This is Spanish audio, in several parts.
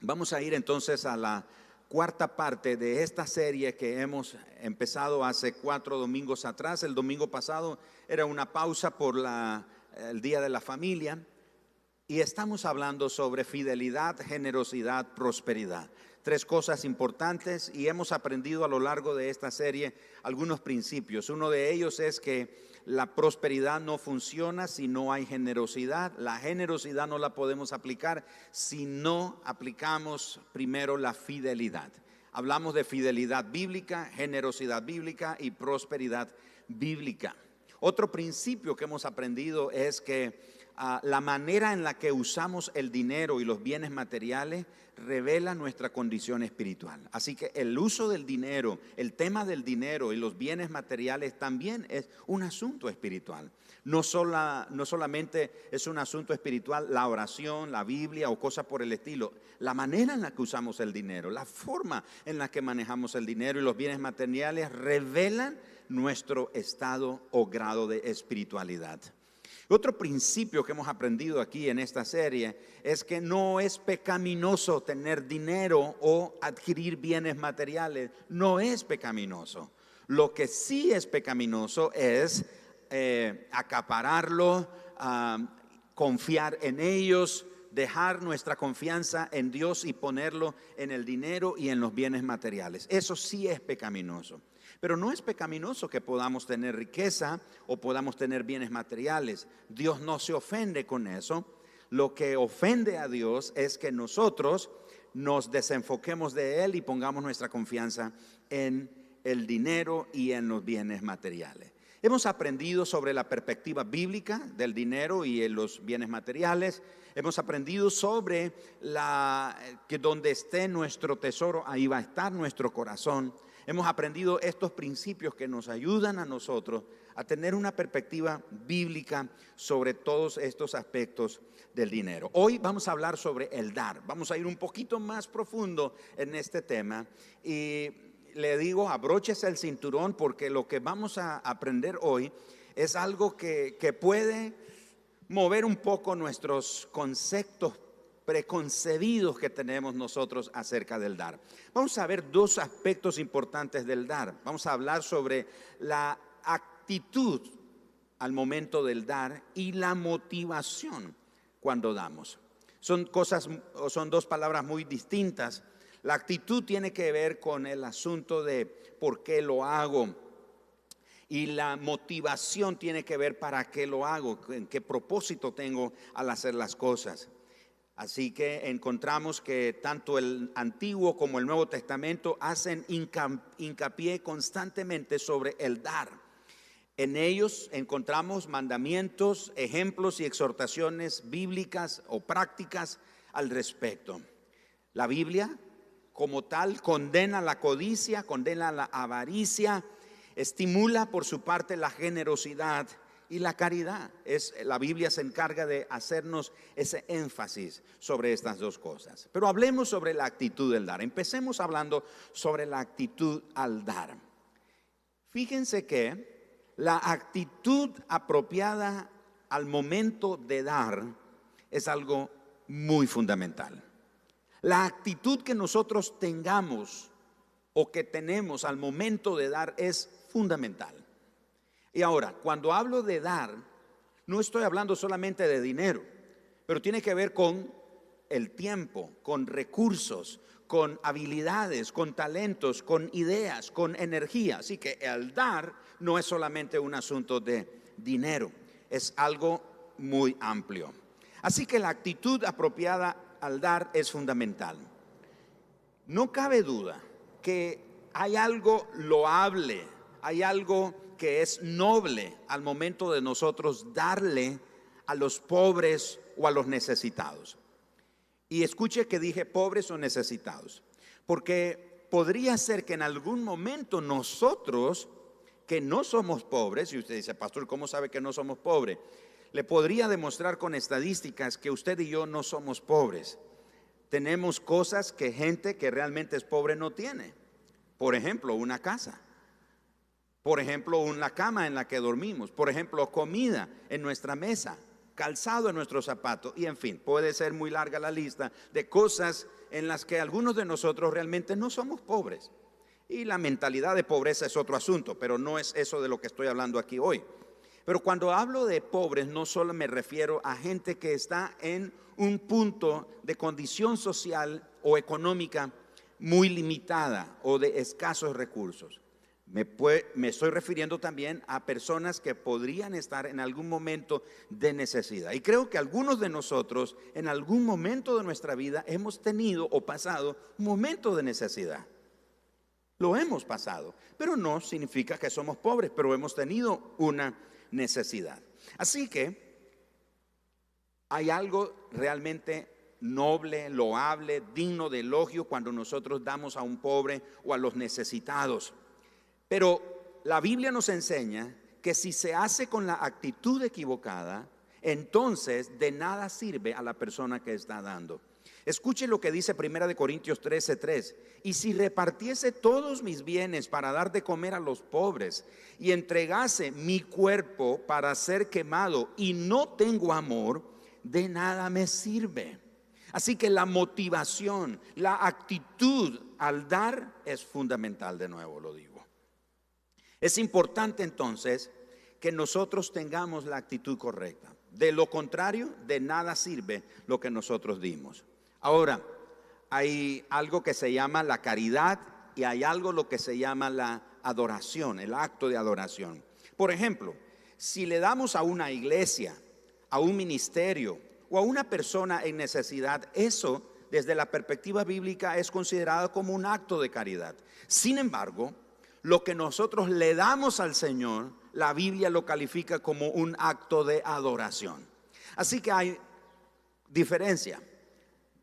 Vamos a ir entonces a la cuarta parte de esta serie que hemos empezado hace cuatro domingos atrás. El domingo pasado era una pausa por el Día de la Familia y estamos hablando sobre fidelidad, generosidad, prosperidad. Tres cosas importantes y hemos aprendido a lo largo de esta serie algunos principios. Uno de ellos es que la prosperidad no funciona si no hay generosidad. La generosidad no la podemos aplicar si no aplicamos primero la fidelidad. Hablamos de fidelidad bíblica, generosidad bíblica y prosperidad bíblica. Otro principio que hemos aprendido es que la manera en la que usamos el dinero y los bienes materiales revela nuestra condición espiritual. Así que el uso del dinero, el tema del dinero y los bienes materiales también es un asunto espiritual. No, no solamente es un asunto espiritual la oración, la Biblia o cosas por el estilo. La manera en la que usamos el dinero, la forma en la que manejamos el dinero y los bienes materiales revelan nuestro estado o grado de espiritualidad. Otro principio que hemos aprendido aquí en esta serie es que no es pecaminoso tener dinero o adquirir bienes materiales. No es pecaminoso. Lo que sí es pecaminoso es eh, acapararlo, confiar en ellos, dejar nuestra confianza en Dios y ponerlo en el dinero y en los bienes materiales. Eso sí es pecaminoso. Pero no es pecaminoso que podamos tener riqueza o podamos tener bienes materiales. Dios no se ofende con eso. Lo que ofende a Dios es que nosotros nos desenfoquemos de Él y pongamos nuestra confianza en el dinero y en los bienes materiales. Hemos aprendido sobre la perspectiva bíblica del dinero y en los bienes materiales. Hemos aprendido sobre que donde esté nuestro tesoro, ahí va a estar nuestro corazón hemos aprendido estos principios que nos ayudan a nosotros a tener una perspectiva bíblica sobre todos estos aspectos del dinero. Hoy vamos a hablar sobre el dar. Vamos a ir un poquito más profundo en este tema y le digo, abróchese el cinturón porque lo que vamos a aprender hoy es algo que, que puede mover un poco nuestros conceptos preconcebidos que tenemos nosotros acerca del dar. Vamos a ver dos aspectos importantes del dar. Vamos a hablar sobre la actitud al momento del dar y la motivación cuando damos. Son cosas, son dos palabras muy distintas. La actitud tiene que ver con el asunto de por qué lo hago. Y la motivación tiene que ver para qué lo hago, qué propósito tengo al hacer las cosas. Así que encontramos que tanto el Antiguo como el Nuevo Testamento hacen hincapié constantemente sobre el dar. En ellos encontramos mandamientos, ejemplos y exhortaciones bíblicas o prácticas al respecto. La Biblia, como tal, condena la codicia, condena la avaricia, estimula por su parte la generosidad y la caridad. Es, la Biblia se encarga de hacernos ese énfasis sobre estas dos cosas. Pero hablemos sobre la actitud del dar. Empecemos hablando sobre la actitud al dar. Fíjense que la actitud apropiada al momento de dar es algo muy fundamental. La actitud que nosotros tengamos o que tenemos al momento de dar es fundamental. Y ahora, cuando hablo de dar, no estoy hablando solamente de dinero, pero tiene que ver con el tiempo, con recursos, con habilidades, con talentos, con ideas, con energía. Así que el dar no es solamente un asunto de dinero, es algo muy amplio. Así que la actitud apropiada al dar es fundamental. No cabe duda que hay algo loable, hay algo que es noble al momento de nosotros darle a los pobres o a los necesitados. Y escuche que dije pobres o necesitados, porque podría ser que en algún momento nosotros, que no somos pobres, y usted dice, pastor, ¿cómo sabe que no somos pobres? Le podría demostrar con estadísticas que usted y yo no somos pobres. Tenemos cosas que gente que realmente es pobre no tiene. Por ejemplo, una casa. Por ejemplo, una cama en la que dormimos. Por ejemplo, comida en nuestra mesa. calzado en nuestros zapatos. Y en fin, puede ser muy larga la lista de cosas en las que algunos de nosotros realmente no somos pobres. Y la mentalidad de pobreza es otro asunto, pero no es eso de lo que estoy hablando aquí hoy. Pero cuando hablo de pobres, no solo me refiero a gente que está en un punto de condición social o económica muy limitada o de escasos recursos. Me, me, estoy refiriendo también a personas que podrían estar en algún momento de necesidad. Y creo que algunos de nosotros en algún momento de nuestra vida hemos tenido o pasado un momento de necesidad. Lo hemos pasado, pero no significa que somos pobres, pero hemos tenido una necesidad. Así que hay algo realmente noble, loable, digno de elogio cuando nosotros damos a un pobre o a los necesitados. Pero la Biblia nos enseña que si se hace con la actitud equivocada, entonces de nada sirve a la persona que está dando. Escuche lo que dice Primera de Corintios 13:3. Y si repartiese todos mis bienes para dar de comer a los pobres y entregase mi cuerpo para ser quemado y no tengo amor, de nada me sirve. Así que la motivación, la actitud al dar es fundamental, de nuevo lo digo. Es importante entonces que nosotros tengamos la actitud correcta. De lo contrario, de nada sirve lo que nosotros dimos. Ahora, hay algo que se llama la caridad y hay algo lo que se llama la adoración, el acto de adoración. Por ejemplo, si le damos a una iglesia, a un ministerio o a una persona en necesidad, eso desde la perspectiva bíblica es considerado como un acto de caridad. Sin embargo, lo que nosotros le damos al Señor, la Biblia lo califica como un acto de adoración. Así que hay diferencia.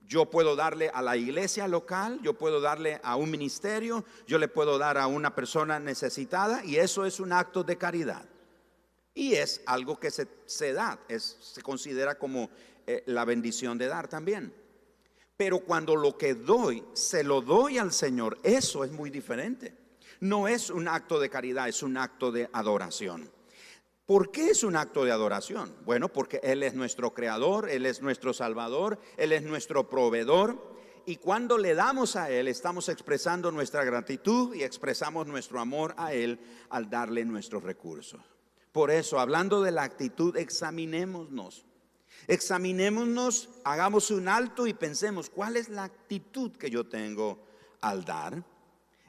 Yo puedo darle a la iglesia local, yo puedo darle a un ministerio, yo le puedo dar a una persona necesitada y eso es un acto de caridad. Y es algo que se, da, se considera como eh, la bendición de dar también. Pero cuando lo que doy, se lo doy al Señor, eso es muy diferente. No es un acto de caridad, es un acto de adoración. ¿Por qué es un acto de adoración? Bueno, porque Él es nuestro creador, Él es nuestro salvador, Él es nuestro proveedor. Y cuando le damos a Él, estamos expresando nuestra gratitud y expresamos nuestro amor a Él al darle nuestros recursos. Por eso, hablando de la actitud, examinémonos. Examinémonos, hagamos un alto y pensemos, ¿cuál es la actitud que yo tengo al dar?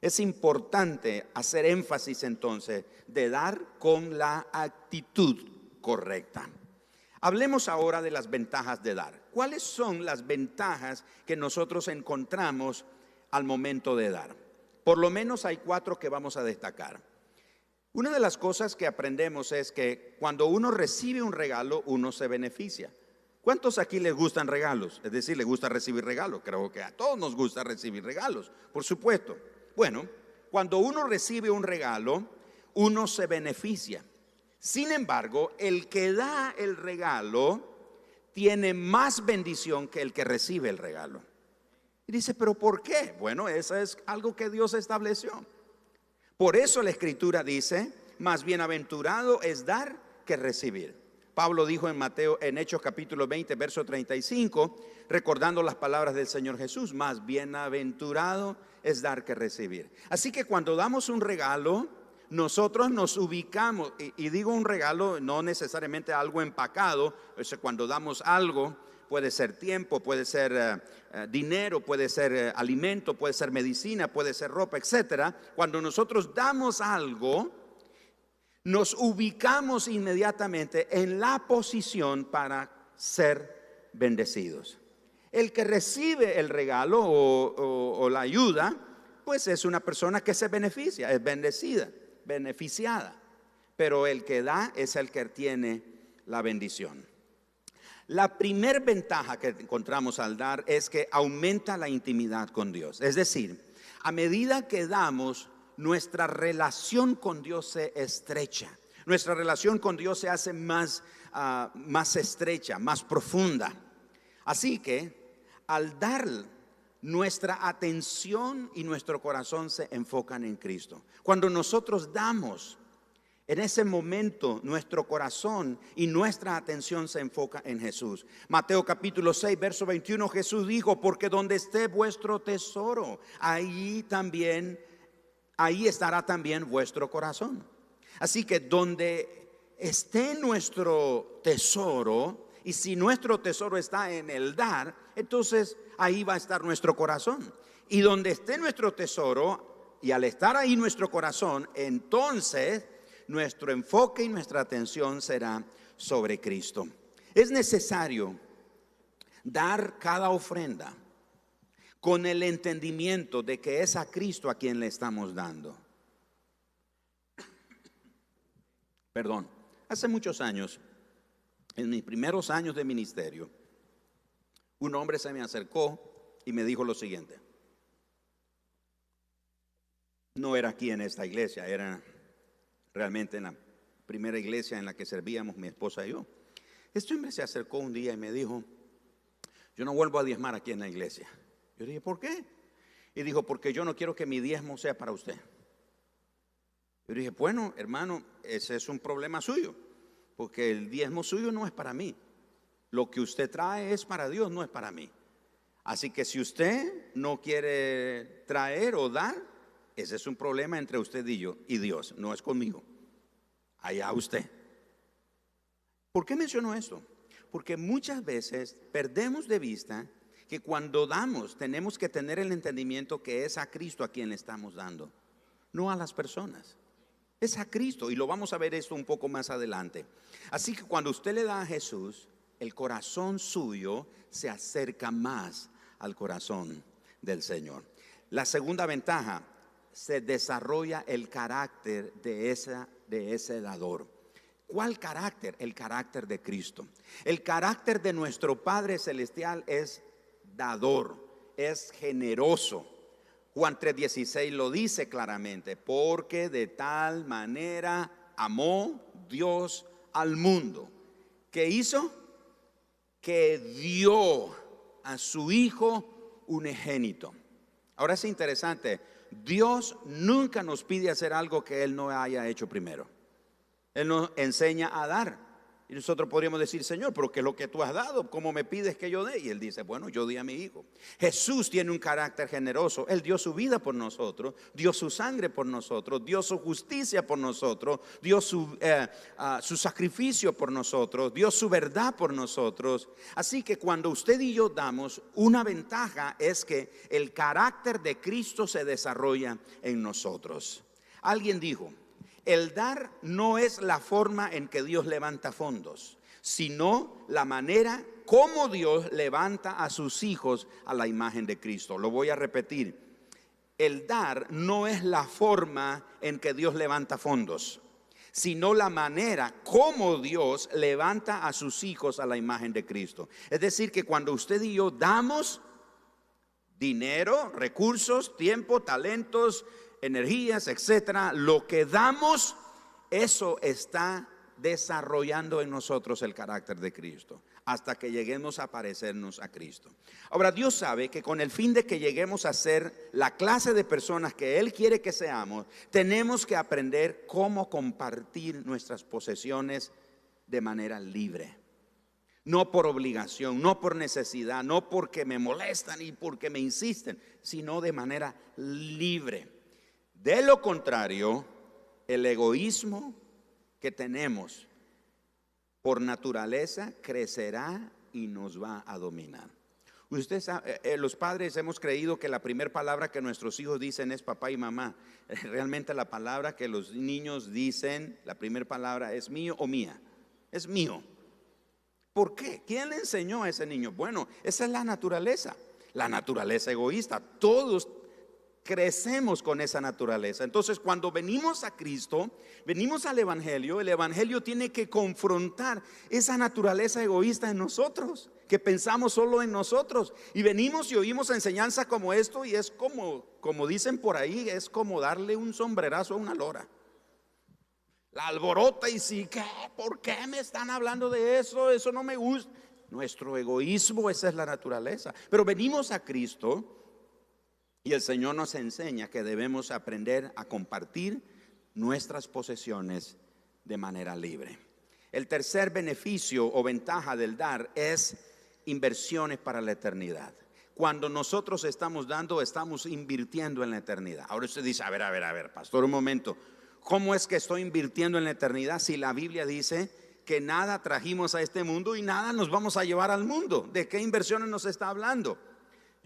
Es importante hacer énfasis entonces de dar con la actitud correcta. Hablemos ahora de las ventajas de dar. ¿Cuáles son las ventajas que nosotros encontramos al momento de dar? Por lo menos hay cuatro que vamos a destacar. Una de las cosas que aprendemos es que cuando uno recibe un regalo, uno se beneficia. ¿Cuántos aquí les gustan regalos? Es decir, les gusta recibir regalos. Creo que a todos nos gusta recibir regalos, por supuesto. Bueno, cuando uno recibe un regalo, uno se beneficia. Sin embargo, el que da el regalo tiene más bendición que el que recibe el regalo. Y dice, pero ¿por qué? Bueno, eso es algo que Dios estableció. Por eso la escritura dice, más bienaventurado es dar que recibir. Pablo dijo en Mateo, en Hechos capítulo 20, verso 35, recordando las palabras del Señor Jesús, más bienaventurado es dar que recibir. Así que cuando damos un regalo, nosotros nos ubicamos, y, digo un regalo, no necesariamente algo empacado, cuando damos algo, puede ser tiempo, puede ser eh, eh, dinero, puede ser eh, alimento, puede ser medicina, puede ser ropa, etcétera. Cuando nosotros damos algo, nos ubicamos inmediatamente en la posición para ser bendecidos. El que recibe el regalo o, la ayuda, pues es una persona que se beneficia, es bendecida, beneficiada. Pero el que da es el que tiene la bendición. La primer ventaja que encontramos al dar es que aumenta la intimidad con Dios. Es decir, a medida que damos, nuestra relación con Dios se estrecha. Nuestra relación con Dios se hace más, ah, más estrecha, más profunda. Así que al dar nuestra atención y nuestro corazón se enfocan en Cristo. Cuando nosotros damos, En ese momento nuestro corazón y nuestra atención se enfoca en Jesús. Mateo capítulo 6, verso 21, Jesús dijo, porque donde esté vuestro tesoro, ahí también, ahí estará también vuestro corazón. Así que donde esté nuestro tesoro, y si nuestro tesoro está en el dar, entonces ahí va a estar nuestro corazón. Y donde esté nuestro tesoro, y al estar ahí nuestro corazón, entonces nuestro enfoque y nuestra atención será sobre Cristo. Es necesario dar cada ofrenda con el entendimiento de que es a Cristo a quien le estamos dando. Perdón, hace muchos años, en mis primeros años de ministerio, un hombre se me acercó y me dijo lo siguiente. No era aquí en esta iglesia, era realmente en la primera iglesia en la que servíamos mi esposa y yo. Este hombre se acercó un día y me dijo, yo no vuelvo a diezmar aquí en la iglesia. Yo dije, ¿por qué? Y dijo, porque yo no quiero que mi diezmo sea para usted. Yo dije, bueno, hermano, ese es un problema suyo, porque el diezmo suyo no es para mí. Lo que usted trae es para Dios, no es para mí. Así que si usted no quiere traer o dar, ese es un problema entre usted y yo y Dios, no es conmigo. Allá usted. ¿Por qué menciono esto? Porque muchas veces perdemos de vista que cuando damos tenemos que tener el entendimiento que es a Cristo a quien le estamos dando, no a las personas. Es a Cristo y lo vamos a ver esto un poco más adelante. Así que cuando usted le da a Jesús, el corazón suyo se acerca más al corazón del Señor. La segunda ventaja se desarrolla el carácter de, esa, de ese dador. ¿Cuál carácter? El carácter de Cristo. El carácter de nuestro Padre Celestial es dador, es generoso. Juan 3:16 lo dice claramente, porque de tal manera amó Dios al mundo. ¿Qué hizo? Que dio a su Hijo unigénito. Ahora es interesante, Dios nunca nos pide hacer algo que Él no haya hecho primero. Él nos enseña a dar. Y nosotros podríamos decir, Señor, pero ¿qué es lo que tú has dado? ¿Cómo me pides que yo dé? Y él dice, bueno, yo di a mi hijo. Jesús tiene un carácter generoso. Él dio su vida por nosotros, dio su sangre por nosotros, dio su justicia por nosotros, dio su, eh, ah, su sacrificio por nosotros, dio su verdad por nosotros. Así que cuando usted y yo damos, una ventaja es que el carácter de Cristo se desarrolla en nosotros. Alguien dijo, el dar no es la forma en que Dios levanta fondos, sino la manera como Dios levanta a sus hijos a la imagen de Cristo. Lo voy a repetir. El dar no es la forma en que Dios levanta fondos, sino la manera como Dios levanta a sus hijos a la imagen de Cristo. Es decir, que cuando usted y yo damos dinero, recursos, tiempo, talentos, energías, etcétera, lo que damos, eso está desarrollando en nosotros el carácter de Cristo hasta que lleguemos a parecernos a Cristo. Ahora, Dios sabe que con el fin de que lleguemos a ser la clase de personas que Él quiere que seamos, tenemos que aprender cómo compartir nuestras posesiones de manera libre. No por obligación, no por necesidad, no porque me molestan y porque me insisten, sino de manera libre. De lo contrario, el egoísmo que tenemos por naturaleza crecerá y nos va a dominar. Usted sabe, eh, eh, los padres hemos creído que la primera palabra que nuestros hijos dicen es papá y mamá. Realmente la palabra que los niños dicen, la primera palabra es mío o mía. Es mío. ¿Por qué? ¿Quién le enseñó a ese niño? Bueno, esa es la naturaleza. La naturaleza egoísta. Todos crecemos con esa naturaleza. Entonces, cuando venimos a Cristo, venimos al Evangelio, el Evangelio tiene que confrontar esa naturaleza egoísta en nosotros, que pensamos solo en nosotros. Y venimos y oímos enseñanza como esto y es como, como dicen por ahí, es como darle un sombrerazo a una lora. La alborota y sí, ¿qué? ¿Por qué me están hablando de eso? Eso no me gusta. Nuestro egoísmo, esa es la naturaleza. Pero venimos a Cristo y el Señor nos enseña que debemos aprender a compartir nuestras posesiones de manera libre. El tercer beneficio o ventaja del dar es inversiones para la eternidad. Cuando nosotros estamos dando, estamos invirtiendo en la eternidad. Ahora usted dice, a ver, a ver, a ver, pastor, un momento. ¿Cómo es que estoy invirtiendo en la eternidad si la Biblia dice que nada trajimos a este mundo y nada nos vamos a llevar al mundo? ¿De qué inversiones nos está hablando?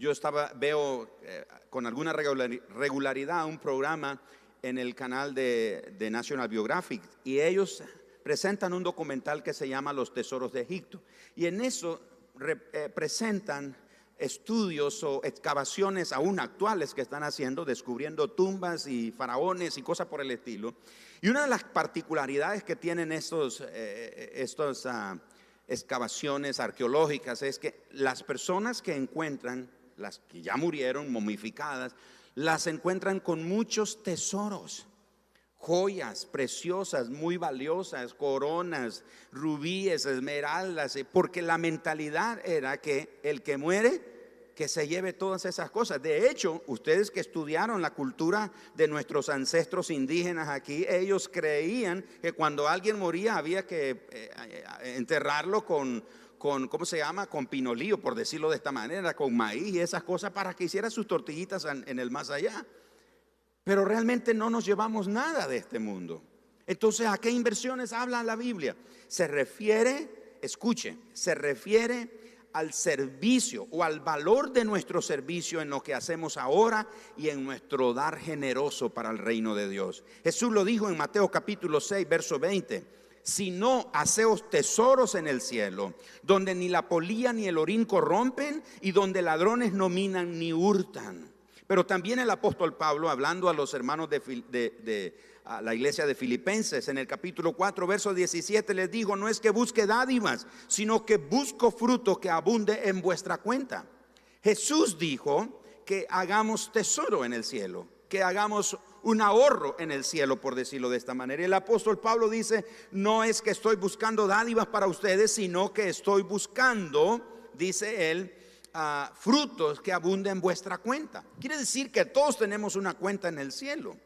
Yo veo eh, con alguna regularidad un programa en el canal de, National Biographic y ellos presentan un documental que se llama Los Tesoros de Egipto. Y en eso eh, presentan estudios o excavaciones aún actuales que están haciendo, descubriendo tumbas y faraones y cosas por el estilo. Y una de las particularidades que tienen estos, eh, estos ah, excavaciones arqueológicas es que las personas que encuentran, las que ya murieron, momificadas, las encuentran con muchos tesoros joyas preciosas, muy valiosas, coronas, rubíes, esmeraldas, eh, porque la mentalidad era que el que muere, que se lleve todas esas cosas. De hecho, ustedes que estudiaron la cultura de nuestros ancestros indígenas aquí, ellos creían que cuando alguien moría había que eh, eh, enterrarlo con, con, ¿cómo se llama? Con pinolío, por decirlo de esta manera, con maíz y esas cosas para que hiciera sus tortillitas en el más allá pero realmente no nos llevamos nada de este mundo. Entonces, ¿a qué inversiones habla la Biblia? Se refiere, escuche, se refiere al servicio o al valor de nuestro servicio en lo que hacemos ahora y en nuestro dar generoso para el reino de Dios. Jesús lo dijo en Mateo capítulo 6, verso 20 si no haceos tesoros en el cielo, donde ni la polía ni el orín corrompen y donde ladrones no minan ni hurtan. Pero también el apóstol Pablo, hablando a los hermanos de, la iglesia de Filipenses, en el capítulo 4, verso 17, les dijo, no es que busque dádivas, sino que busco fruto que abunde en vuestra cuenta. Jesús dijo que hagamos tesoro en el cielo, que hagamos un ahorro en el cielo, por decirlo de esta manera. El apóstol Pablo dice, no es que estoy buscando dádivas para ustedes, sino que estoy buscando, dice él, frutos que abunden en vuestra cuenta. Quiere decir que todos tenemos una cuenta en el cielo.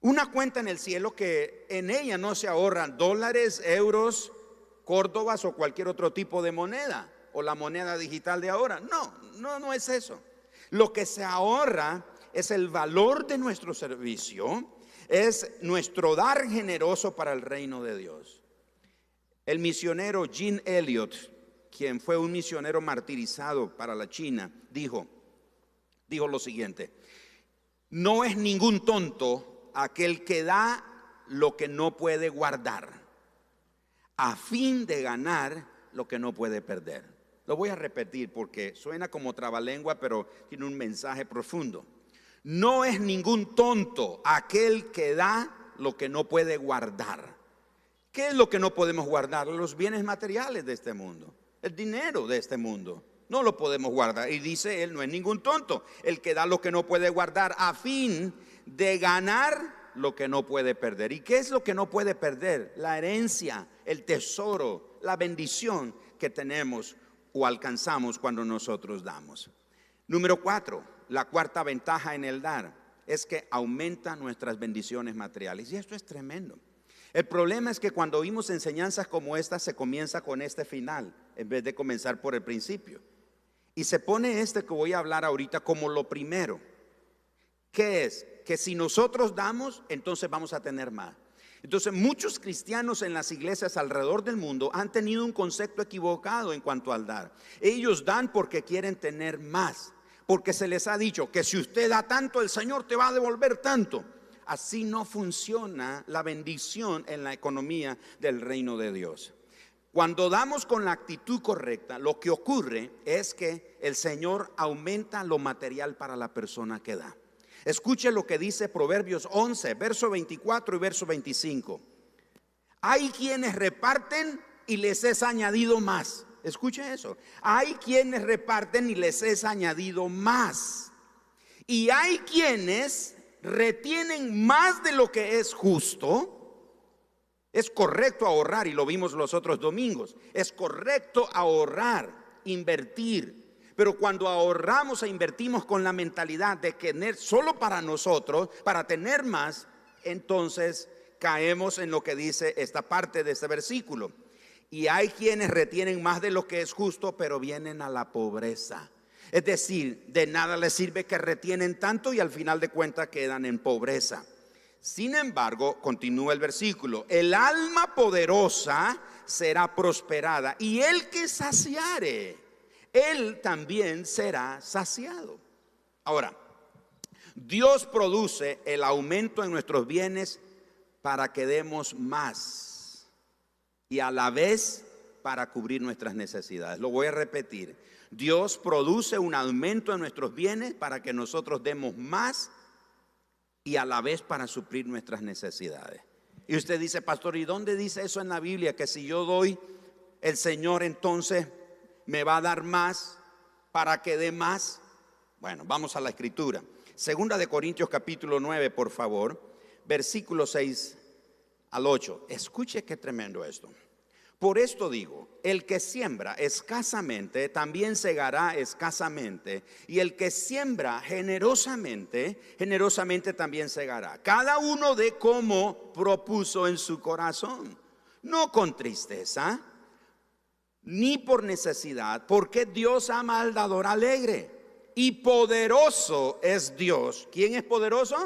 Una cuenta en el cielo que en ella no se ahorran dólares, euros, córdobas o cualquier otro tipo de moneda o la moneda digital de ahora. No, no, no es eso. Lo que se ahorra es el valor de nuestro servicio, es nuestro dar generoso para el reino de Dios. El misionero Jean Elliot quien fue un misionero martirizado para la China, dijo, dijo lo siguiente, no es ningún tonto aquel que da lo que no puede guardar, a fin de ganar lo que no puede perder. Lo voy a repetir porque suena como trabalengua, pero tiene un mensaje profundo. No es ningún tonto aquel que da lo que no puede guardar. ¿Qué es lo que no podemos guardar? Los bienes materiales de este mundo el dinero de este mundo. No lo podemos guardar. Y dice él, no es ningún tonto, el que da lo que no puede guardar a fin de ganar lo que no puede perder. ¿Y qué es lo que no puede perder? La herencia, el tesoro, la bendición que tenemos o alcanzamos cuando nosotros damos. Número cuatro, la cuarta ventaja en el dar es que aumenta nuestras bendiciones materiales. Y esto es tremendo. El problema es que cuando oímos enseñanzas como esta se comienza con este final en vez de comenzar por el principio. Y se pone este que voy a hablar ahorita como lo primero. ¿Qué es? Que si nosotros damos, entonces vamos a tener más. Entonces muchos cristianos en las iglesias alrededor del mundo han tenido un concepto equivocado en cuanto al dar. Ellos dan porque quieren tener más, porque se les ha dicho que si usted da tanto, el Señor te va a devolver tanto. Así no funciona la bendición en la economía del reino de Dios. Cuando damos con la actitud correcta, lo que ocurre es que el Señor aumenta lo material para la persona que da. Escuche lo que dice Proverbios 11, verso 24 y verso 25. Hay quienes reparten y les es añadido más. Escuche eso. Hay quienes reparten y les es añadido más. Y hay quienes retienen más de lo que es justo es correcto ahorrar, y lo vimos los otros domingos. Es correcto ahorrar, invertir. Pero cuando ahorramos e invertimos con la mentalidad de tener solo para nosotros, para tener más, entonces caemos en lo que dice esta parte de este versículo. Y hay quienes retienen más de lo que es justo, pero vienen a la pobreza. Es decir, de nada les sirve que retienen tanto y al final de cuentas quedan en pobreza. Sin embargo, continúa el versículo, el alma poderosa será prosperada y el que saciare, él también será saciado. Ahora, Dios produce el aumento en nuestros bienes para que demos más y a la vez para cubrir nuestras necesidades. Lo voy a repetir. Dios produce un aumento en nuestros bienes para que nosotros demos más y a la vez para suplir nuestras necesidades. Y usted dice, pastor, ¿y dónde dice eso en la Biblia? Que si yo doy, el Señor entonces me va a dar más para que dé más. Bueno, vamos a la escritura. Segunda de Corintios capítulo 9, por favor, versículo 6 al 8. Escuche qué tremendo esto. Por esto digo, el que siembra escasamente también segará escasamente, y el que siembra generosamente, generosamente también segará. Cada uno de como propuso en su corazón, no con tristeza, ni por necesidad, porque Dios ama al dador alegre. Y poderoso es Dios. ¿Quién es poderoso?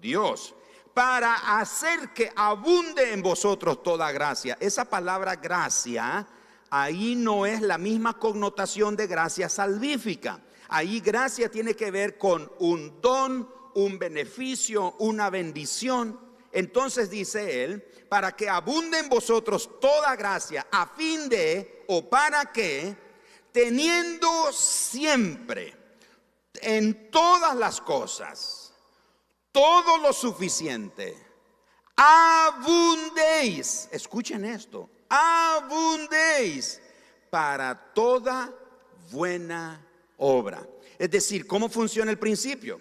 Dios para hacer que abunde en vosotros toda gracia. Esa palabra gracia, ahí no es la misma connotación de gracia salvífica. Ahí gracia tiene que ver con un don, un beneficio, una bendición. Entonces dice él, para que abunde en vosotros toda gracia, a fin de, o para que, teniendo siempre en todas las cosas, todo lo suficiente, abundéis, escuchen esto, abundéis para toda buena obra. Es decir, ¿cómo funciona el principio?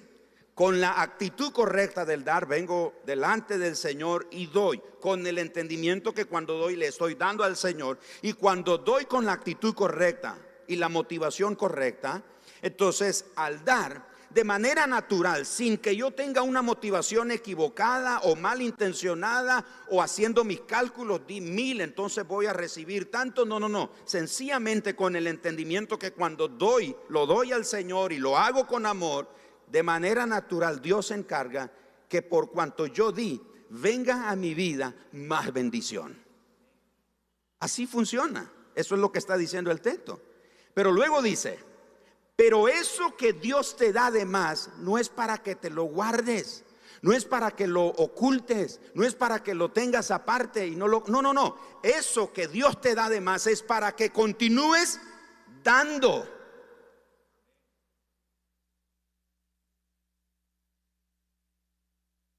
Con la actitud correcta del dar, vengo delante del Señor y doy, con el entendimiento que cuando doy le estoy dando al Señor, y cuando doy con la actitud correcta y la motivación correcta, entonces al dar de manera natural, sin que yo tenga una motivación equivocada o malintencionada o haciendo mis cálculos, di mil, entonces voy a recibir tanto. No, no, no. Sencillamente con el entendimiento que cuando doy, lo doy al Señor y lo hago con amor, de manera natural Dios se encarga que por cuanto yo di, venga a mi vida más bendición. Así funciona. Eso es lo que está diciendo el texto. Pero luego dice, pero eso que Dios te da de más no es para que te lo guardes, no es para que lo ocultes, no es para que lo tengas aparte y no lo No, no, no. Eso que Dios te da de más es para que continúes dando.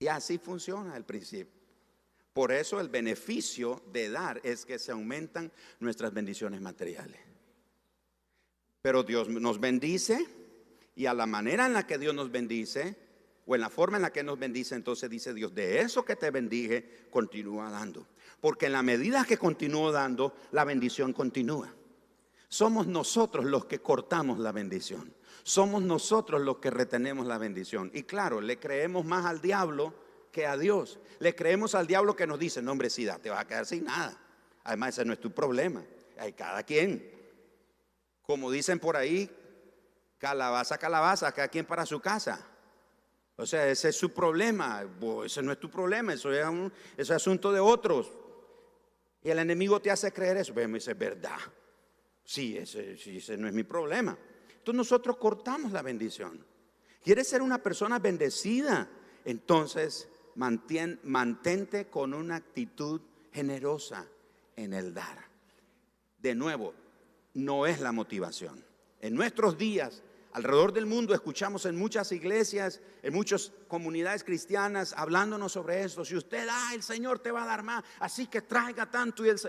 Y así funciona el principio. Por eso el beneficio de dar es que se aumentan nuestras bendiciones materiales. Pero Dios nos bendice y a la manera en la que Dios nos bendice, o en la forma en la que nos bendice, entonces dice Dios, de eso que te bendije, continúa dando. Porque en la medida que continúo dando, la bendición continúa. Somos nosotros los que cortamos la bendición. Somos nosotros los que retenemos la bendición. Y claro, le creemos más al diablo que a Dios. Le creemos al diablo que nos dice, no hombre, sí, te vas a quedar sin nada. Además, ese no es tu problema. Hay cada quien. Como dicen por ahí, calabaza, calabaza, cada quien para su casa. O sea, ese es su problema. Ese no es tu problema, eso es, un, asunto de otros. Y el enemigo te hace creer eso. Pero me dice, verdad. Sí ese no es mi problema. Entonces nosotros cortamos la bendición. ¿Quieres ser una persona bendecida? Entonces mantente con una actitud generosa en el dar. De nuevo, no es la motivación. En nuestros días, alrededor del mundo, escuchamos en muchas iglesias, en muchas comunidades cristianas, hablándonos sobre esto. Si usted da, el Señor te va a dar más, así que traiga tanto y el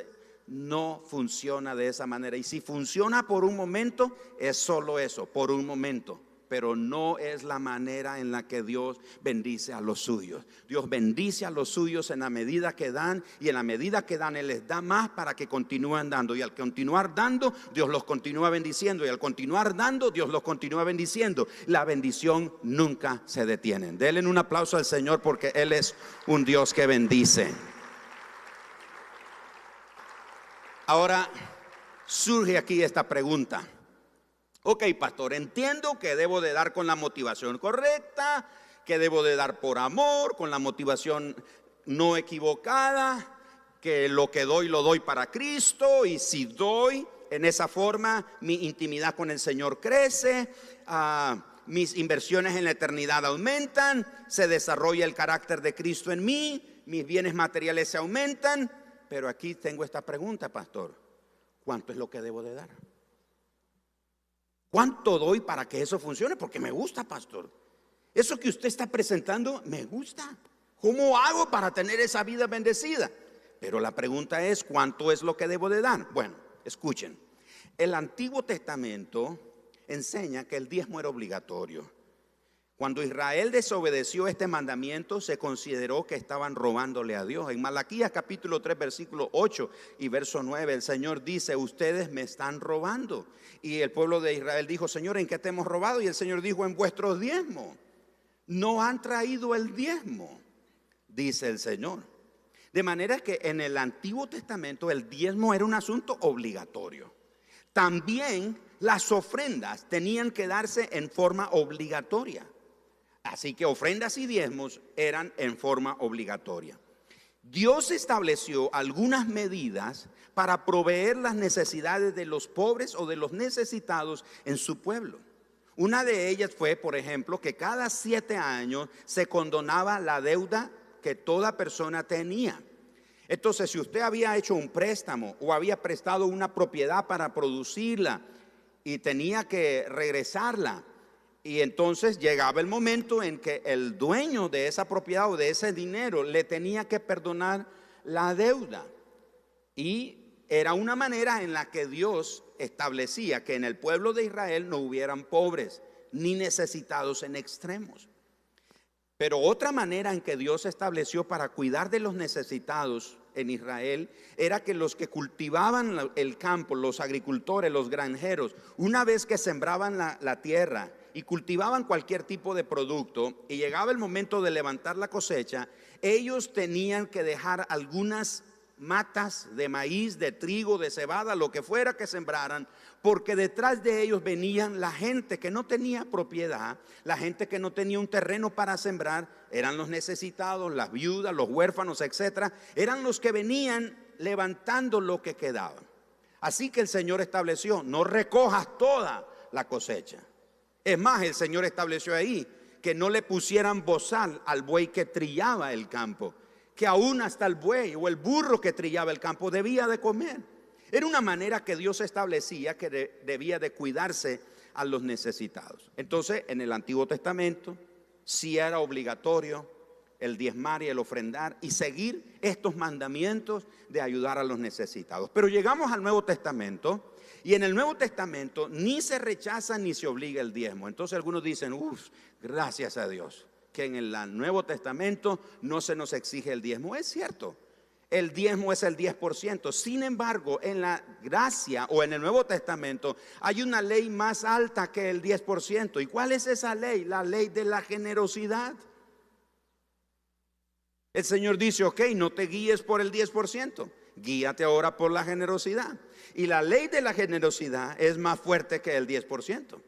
No funciona de esa manera. Y si funciona por un momento, es solo eso, por un momento pero no es la manera en la que Dios bendice a los suyos. Dios bendice a los suyos en la medida que dan y en la medida que dan Él les da más para que continúen dando. Y al continuar dando, Dios los continúa bendiciendo. Y al continuar dando, Dios los continúa bendiciendo. La bendición nunca se detiene. Denle un aplauso al Señor porque Él es un Dios que bendice. Ahora surge aquí esta pregunta. Ok, pastor, entiendo que debo de dar con la motivación correcta, que debo de dar por amor, con la motivación no equivocada, que lo que doy lo doy para Cristo y si doy en esa forma mi intimidad con el Señor crece, ah, mis inversiones en la eternidad aumentan, se desarrolla el carácter de Cristo en mí, mis bienes materiales se aumentan, pero aquí tengo esta pregunta, pastor. ¿Cuánto es lo que debo de dar? ¿Cuánto doy para que eso funcione? Porque me gusta, pastor. Eso que usted está presentando me gusta. ¿Cómo hago para tener esa vida bendecida? Pero la pregunta es, ¿cuánto es lo que debo de dar? Bueno, escuchen. El Antiguo Testamento enseña que el diezmo era obligatorio. Cuando Israel desobedeció este mandamiento, se consideró que estaban robándole a Dios. En Malaquías capítulo 3, versículo 8 y verso 9, el Señor dice, ustedes me están robando. Y el pueblo de Israel dijo, Señor, ¿en qué te hemos robado? Y el Señor dijo, en vuestros diezmos. No han traído el diezmo, dice el Señor. De manera que en el Antiguo Testamento el diezmo era un asunto obligatorio. También las ofrendas tenían que darse en forma obligatoria. Así que ofrendas y diezmos eran en forma obligatoria. Dios estableció algunas medidas para proveer las necesidades de los pobres o de los necesitados en su pueblo. Una de ellas fue, por ejemplo, que cada siete años se condonaba la deuda que toda persona tenía. Entonces, si usted había hecho un préstamo o había prestado una propiedad para producirla y tenía que regresarla, y entonces llegaba el momento en que el dueño de esa propiedad o de ese dinero le tenía que perdonar la deuda. Y era una manera en la que Dios establecía que en el pueblo de Israel no hubieran pobres ni necesitados en extremos. Pero otra manera en que Dios estableció para cuidar de los necesitados en Israel era que los que cultivaban el campo, los agricultores, los granjeros, una vez que sembraban la, tierra, y cultivaban cualquier tipo de producto y llegaba el momento de levantar la cosecha, ellos tenían que dejar algunas matas de maíz, de trigo, de cebada, lo que fuera que sembraran, porque detrás de ellos venían la gente que no tenía propiedad, la gente que no tenía un terreno para sembrar, eran los necesitados, las viudas, los huérfanos, etcétera, eran los que venían levantando lo que quedaba. Así que el Señor estableció, no recojas toda la cosecha. Es más, el Señor estableció ahí que no le pusieran bozal al buey que trillaba el campo, que aún hasta el buey o el burro que trillaba el campo debía de comer. Era una manera que Dios establecía que debía de cuidarse a los necesitados. Entonces, en el Antiguo Testamento sí era obligatorio el diezmar y el ofrendar y seguir estos mandamientos de ayudar a los necesitados. Pero llegamos al Nuevo Testamento y en el Nuevo Testamento ni se rechaza ni se obliga el diezmo. Entonces algunos dicen, uff, gracias a Dios, que en el Nuevo Testamento no se nos exige el diezmo. Es cierto, el diezmo es el 10%. Sin embargo, en la gracia o en el Nuevo Testamento hay una ley más alta que el 10%. ¿Y cuál es esa ley? La ley de la generosidad. El Señor dice, ok, no te guíes por el 10%, guíate ahora por la generosidad. Y la ley de la generosidad es más fuerte que el 10%.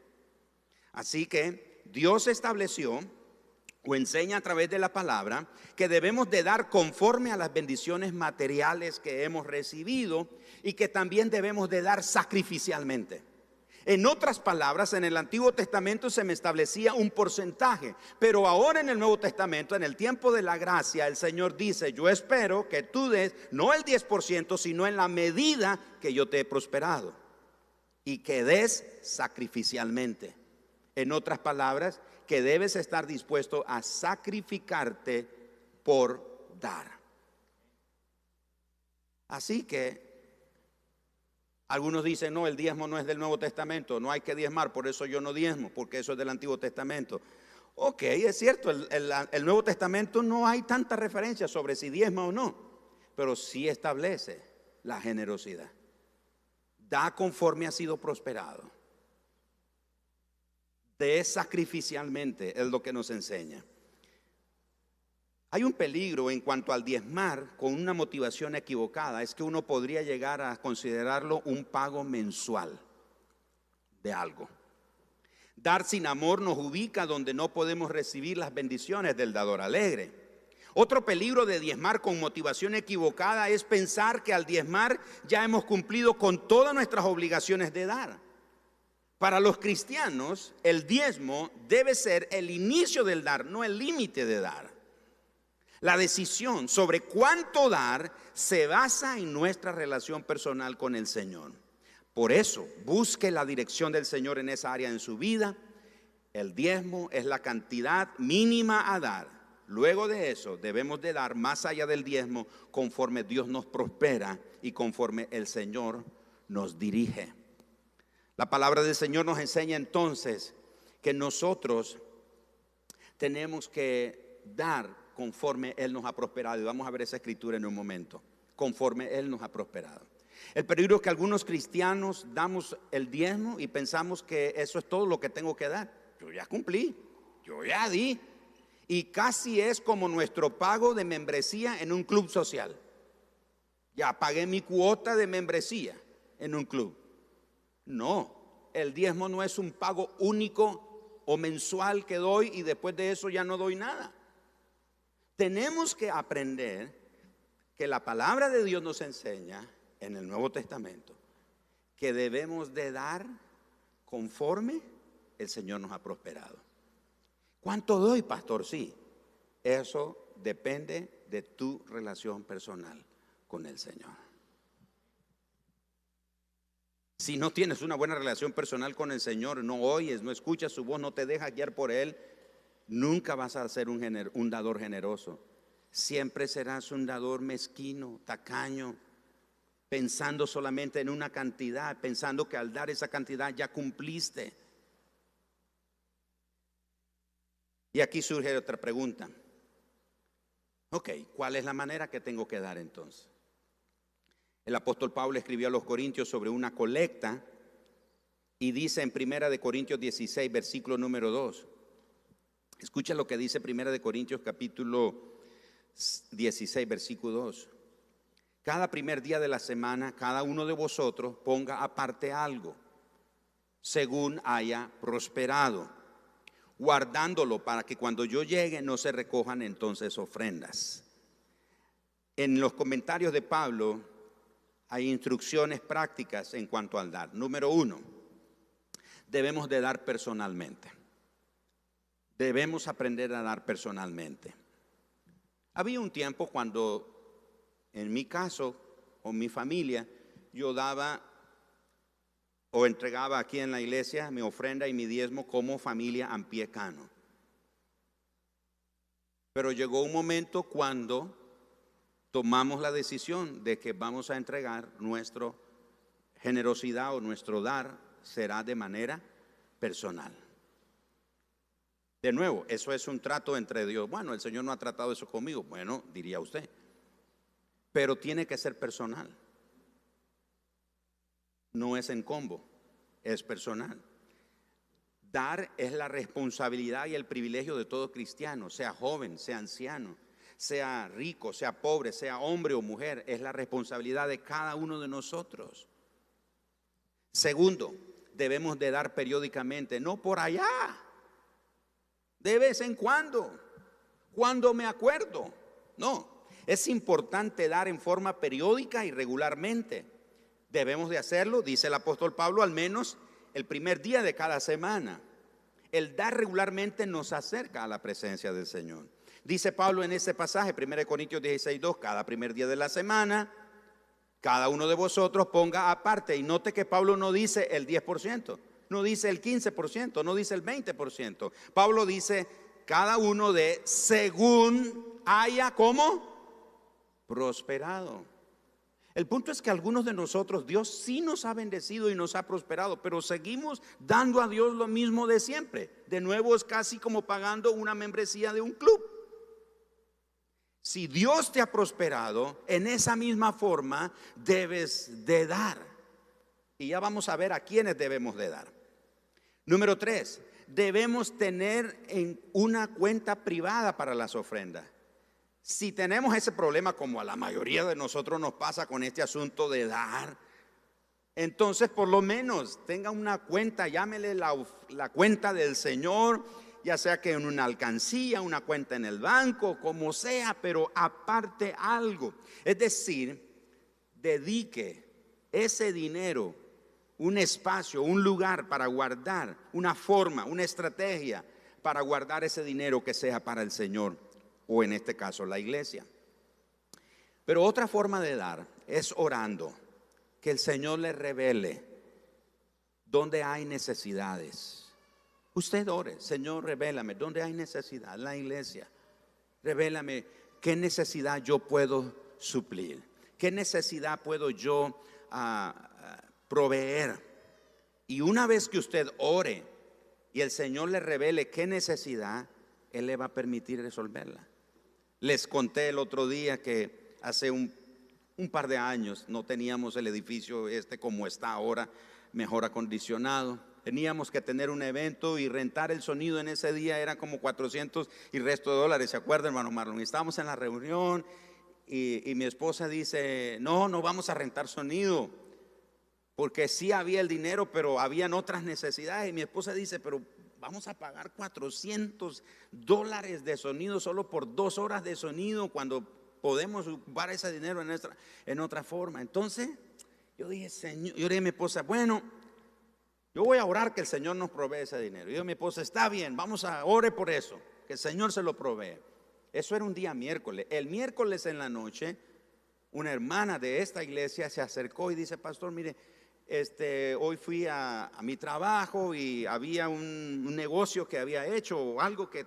Así que Dios estableció o enseña a través de la palabra que debemos de dar conforme a las bendiciones materiales que hemos recibido y que también debemos de dar sacrificialmente. En otras palabras, en el Antiguo Testamento se me establecía un porcentaje, pero ahora en el Nuevo Testamento, en el tiempo de la gracia, el Señor dice, yo espero que tú des no el 10%, sino en la medida que yo te he prosperado y que des sacrificialmente. En otras palabras, que debes estar dispuesto a sacrificarte por dar. Así que Algunos dicen, no, el diezmo no es del Nuevo Testamento, no hay que diezmar, por eso yo no diezmo, porque eso es del Antiguo Testamento. Ok, es cierto, el, el Nuevo Testamento no hay tanta referencia sobre si diezma o no, pero sí establece la generosidad. Da conforme ha sido prosperado. De sacrificialmente es lo que nos enseña. Hay un peligro en cuanto al diezmar con una motivación equivocada, es que uno podría llegar a considerarlo un pago mensual de algo. Dar sin amor nos ubica donde no podemos recibir las bendiciones del dador alegre. Otro peligro de diezmar con motivación equivocada es pensar que al diezmar ya hemos cumplido con todas nuestras obligaciones de dar. Para los cristianos, el diezmo debe ser el inicio del dar, no el límite de dar. La decisión sobre cuánto dar se basa en nuestra relación personal con el Señor. Por eso, busque la dirección del Señor en esa área en su vida. El diezmo es la cantidad mínima a dar. Luego de eso, debemos de dar más allá del diezmo conforme Dios nos prospera y conforme el Señor nos dirige. La palabra del Señor nos enseña entonces que nosotros tenemos que dar conforme Él nos ha prosperado. Y vamos a ver esa escritura en un momento. Conforme Él nos ha prosperado. El peligro es que algunos cristianos damos el diezmo y pensamos que eso es todo lo que tengo que dar. Yo ya cumplí, yo ya di. Y casi es como nuestro pago de membresía en un club social. Ya pagué mi cuota de membresía en un club. No, el diezmo no es un pago único o mensual que doy y después de eso ya no doy nada. Tenemos que aprender que la palabra de Dios nos enseña en el Nuevo Testamento que debemos de dar conforme el Señor nos ha prosperado. ¿Cuánto doy, pastor? Sí, eso depende de tu relación personal con el Señor. Si no tienes una buena relación personal con el Señor, no oyes, no escuchas su voz, no te dejas guiar por Él, Nunca vas a ser un, dador generoso. Siempre serás un dador mezquino, tacaño, pensando solamente en una cantidad, pensando que al dar esa cantidad ya cumpliste. Y aquí surge otra pregunta. Ok, ¿cuál es la manera que tengo que dar entonces? El apóstol Pablo escribió a los Corintios sobre una colecta y dice en Primera de Corintios 16, versículo número 2, Escucha lo que dice Primera de Corintios capítulo 16, versículo 2. Cada primer día de la semana, cada uno de vosotros ponga aparte algo, según haya prosperado, guardándolo para que cuando yo llegue no se recojan entonces ofrendas. En los comentarios de Pablo hay instrucciones prácticas en cuanto al dar. Número uno, debemos de dar personalmente debemos aprender a dar personalmente. Había un tiempo cuando, en mi caso, o mi familia, yo daba o entregaba aquí en la iglesia mi ofrenda y mi diezmo como familia ampiecano. Pero llegó un momento cuando tomamos la decisión de que vamos a entregar nuestra generosidad o nuestro dar será de manera personal. De nuevo, eso es un trato entre Dios. Bueno, el Señor no ha tratado eso conmigo. Bueno, diría usted. Pero tiene que ser personal. No es en combo, es personal. Dar es la responsabilidad y el privilegio de todo cristiano, sea joven, sea anciano, sea rico, sea pobre, sea hombre o mujer. Es la responsabilidad de cada uno de nosotros. Segundo, debemos de dar periódicamente, no por allá de vez en cuando, cuando me acuerdo. No, es importante dar en forma periódica y regularmente. Debemos de hacerlo, dice el apóstol Pablo, al menos el primer día de cada semana. El dar regularmente nos acerca a la presencia del Señor. Dice Pablo en ese pasaje, 1 Corintios 16, 2, cada primer día de la semana, cada uno de vosotros ponga aparte. Y note que Pablo no dice el 10% no dice el 15%, no dice el 20%. Pablo dice, cada uno de según haya como prosperado. El punto es que algunos de nosotros, Dios sí nos ha bendecido y nos ha prosperado, pero seguimos dando a Dios lo mismo de siempre. De nuevo es casi como pagando una membresía de un club. Si Dios te ha prosperado, en esa misma forma debes de dar. Y ya vamos a ver a quiénes debemos de dar. Número tres, debemos tener en una cuenta privada para las ofrendas. Si tenemos ese problema, como a la mayoría de nosotros nos pasa con este asunto de dar, entonces por lo menos tenga una cuenta, llámele la, la cuenta del Señor, ya sea que en una alcancía, una cuenta en el banco, como sea, pero aparte algo. Es decir, dedique ese dinero, un espacio, un lugar para guardar, una forma, una estrategia para guardar ese dinero que sea para el Señor o en este caso la iglesia. Pero otra forma de dar es orando, que el Señor le revele dónde hay necesidades. Usted ore, Señor, revélame dónde hay necesidad, la iglesia. Revélame qué necesidad yo puedo suplir, qué necesidad puedo yo ah, proveer. Y una vez que usted ore y el Señor le revele qué necesidad, Él le va a permitir resolverla. Les conté el otro día que hace un, par de años no teníamos el edificio este como está ahora, mejor acondicionado. Teníamos que tener un evento y rentar el sonido en ese día era como 400 y resto de dólares, ¿se acuerdan, hermano Marlon? estábamos en la reunión y, y mi esposa dice, no, no vamos a rentar sonido, porque sí había el dinero, pero habían otras necesidades. Y mi esposa dice, pero vamos a pagar 400 dólares de sonido solo por dos horas de sonido cuando podemos ocupar ese dinero en, otra forma. Entonces, yo dije, Señor, yo dije a mi esposa, bueno, yo voy a orar que el Señor nos provee ese dinero. Y yo mi esposa, está bien, vamos a ore por eso, que el Señor se lo provee. Eso era un día miércoles. El miércoles en la noche, una hermana de esta iglesia se acercó y dice, pastor, mire, este, hoy fui a, mi trabajo y había un, negocio que había hecho o algo que,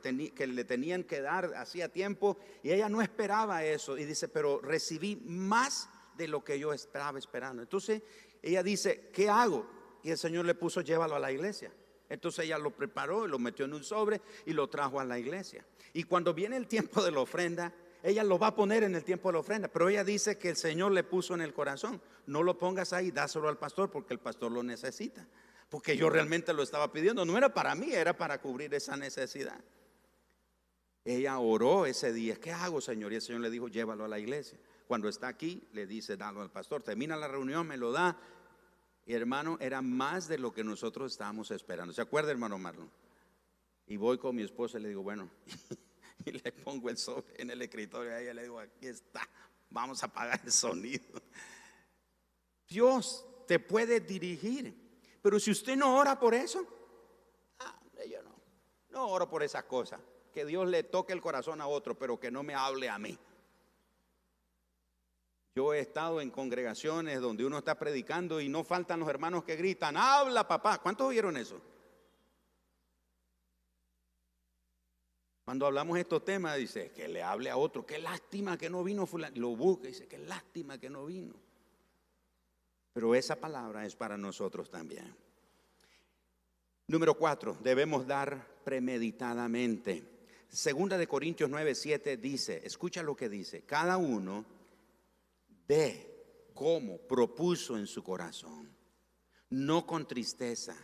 le tenían que dar hacía tiempo y ella no esperaba eso y dice, pero recibí más de lo que yo estaba esperando. Entonces ella dice, ¿qué hago? Y el Señor le puso, llévalo a la iglesia. Entonces ella lo preparó, lo metió en un sobre y lo trajo a la iglesia. Y cuando viene el tiempo de la ofrenda, ella lo va a poner en el tiempo de la ofrenda, pero ella dice que el Señor le puso en el corazón. No lo pongas ahí, dáselo al pastor porque el pastor lo necesita. Porque yo realmente lo estaba pidiendo. No era para mí, era para cubrir esa necesidad. Ella oró ese día. ¿Qué hago, Señor? Y el Señor le dijo, llévalo a la iglesia. Cuando está aquí, le dice, dalo al pastor. Termina la reunión, me lo da. Y hermano, era más de lo que nosotros estábamos esperando. ¿Se acuerda, hermano Marlon? Y voy con mi esposa y le digo, bueno. y le pongo el sobre en el escritorio a ella le digo, aquí está, vamos a apagar el sonido. Dios te puede dirigir, pero si usted no ora por eso, ah, yo no, no oro por esas cosas, que Dios le toque el corazón a otro, pero que no me hable a mí. Yo he estado en congregaciones donde uno está predicando y no faltan los hermanos que gritan, habla papá. ¿Cuántos oyeron eso? Cuando hablamos de estos temas, dice que le hable a otro, qué lástima que no vino fulano. Lo busca y dice, qué lástima que no vino. Pero esa palabra es para nosotros también. Número cuatro, debemos dar premeditadamente. Segunda de Corintios 9, 7 dice, escucha lo que dice, cada uno ve cómo propuso en su corazón, no con tristeza,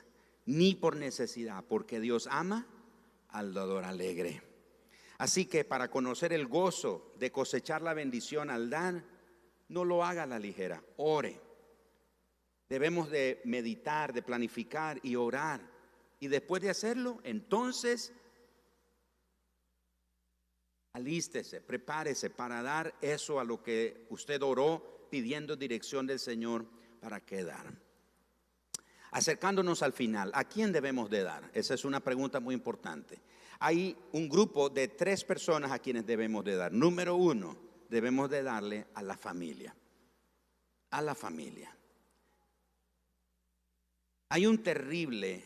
ni por necesidad, porque Dios ama al dador alegre. Así que para conocer el gozo de cosechar la bendición al dar, no lo haga a la ligera, ore. Debemos de meditar, de planificar y orar. Y después de hacerlo, entonces alístese, prepárese para dar eso a lo que usted oró pidiendo dirección del Señor para qué dar. Acercándonos al final, ¿a quién debemos de dar? Esa es una pregunta muy importante hay un grupo de tres personas a quienes debemos de dar. Número uno, debemos de darle a la familia. A la familia. Hay un terrible,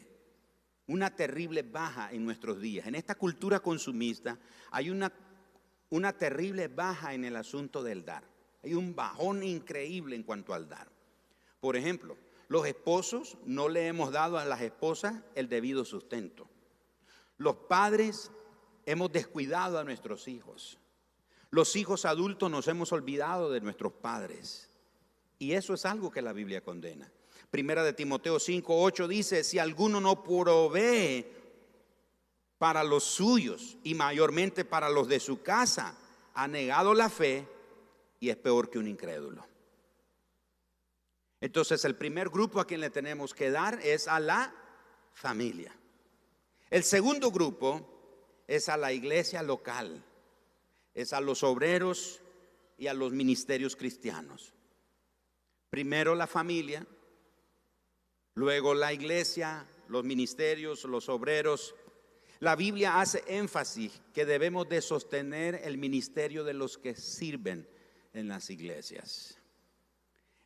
una terrible baja en nuestros días. En esta cultura consumista hay una, una terrible baja en el asunto del dar. Hay un bajón increíble en cuanto al dar. Por ejemplo, los esposos no le hemos dado a las esposas el debido sustento. Los padres hemos descuidado a nuestros hijos. Los hijos adultos nos hemos olvidado de nuestros padres. Y eso es algo que la Biblia condena. Primera de Timoteo 5, 8 dice, si alguno no provee para los suyos y mayormente para los de su casa, ha negado la fe y es peor que un incrédulo. Entonces el primer grupo a quien le tenemos que dar es a la familia. El segundo grupo es a la iglesia local, es a los obreros y a los ministerios cristianos. Primero la familia, luego la iglesia, los ministerios, los obreros. La Biblia hace énfasis que debemos de sostener el ministerio de los que sirven en las iglesias.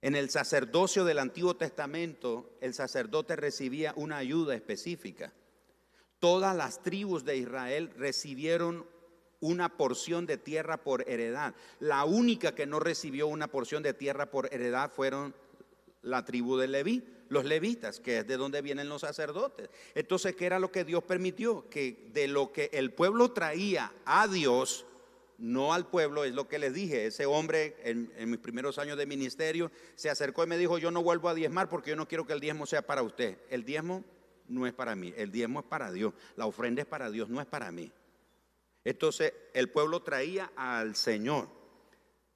En el sacerdocio del Antiguo Testamento, el sacerdote recibía una ayuda específica. Todas las tribus de Israel recibieron una porción de tierra por heredad. La única que no recibió una porción de tierra por heredad fueron la tribu de Leví, los levitas, que es de donde vienen los sacerdotes. Entonces, ¿qué era lo que Dios permitió? Que de lo que el pueblo traía a Dios, no al pueblo, es lo que les dije. Ese hombre en, mis primeros años de ministerio se acercó y me dijo, yo no vuelvo a diezmar porque yo no quiero que el diezmo sea para usted. El diezmo no es para mí, el diezmo es para Dios, la ofrenda es para Dios, no es para mí. Entonces el pueblo traía al Señor,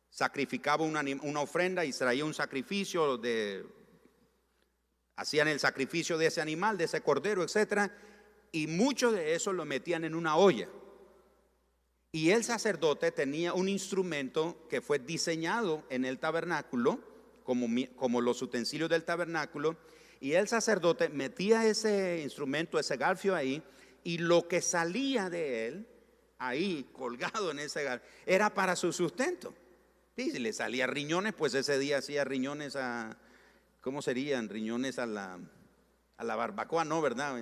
sacrificaba una, una ofrenda y traía un sacrificio de, hacían el sacrificio de ese animal, de ese cordero, etcétera, y mucho de eso lo metían en una olla. Y el sacerdote tenía un instrumento que fue diseñado en el tabernáculo, como, como los utensilios del tabernáculo, y el sacerdote metía ese instrumento, ese garfio ahí, y lo que salía de él, ahí colgado en ese garfio, era para su sustento. Y si le salía riñones, pues ese día hacía riñones a, ¿cómo serían? Riñones a la, a la barbacoa, ¿no? ¿Verdad?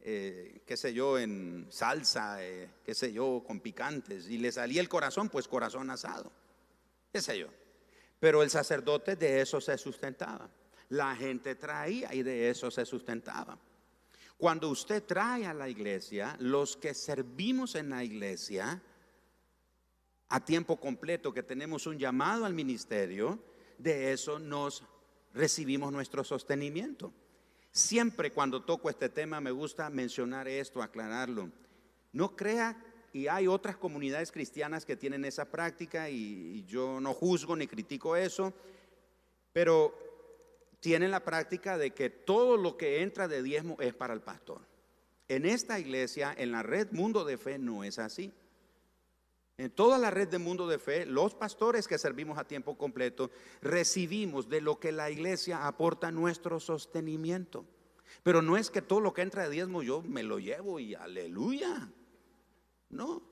Eh, qué sé yo, en salsa, eh, qué sé yo, con picantes, y le salía el corazón, pues corazón asado, qué sé yo. Pero el sacerdote de eso se sustentaba. La gente traía y de eso se sustentaba. Cuando usted trae a la iglesia, los que servimos en la iglesia, a tiempo completo, que tenemos un llamado al ministerio, de eso nos recibimos nuestro sostenimiento. Siempre cuando toco este tema me gusta mencionar esto, aclararlo. No crea, y hay otras comunidades cristianas que tienen esa práctica y, yo no juzgo ni critico eso, pero tienen la práctica de que todo lo que entra de diezmo es para el pastor. En esta iglesia, en la red Mundo de Fe, no es así. En toda la red de Mundo de Fe, los pastores que servimos a tiempo completo recibimos de lo que la iglesia aporta nuestro sostenimiento. Pero no es que todo lo que entra de diezmo yo me lo llevo y aleluya. No.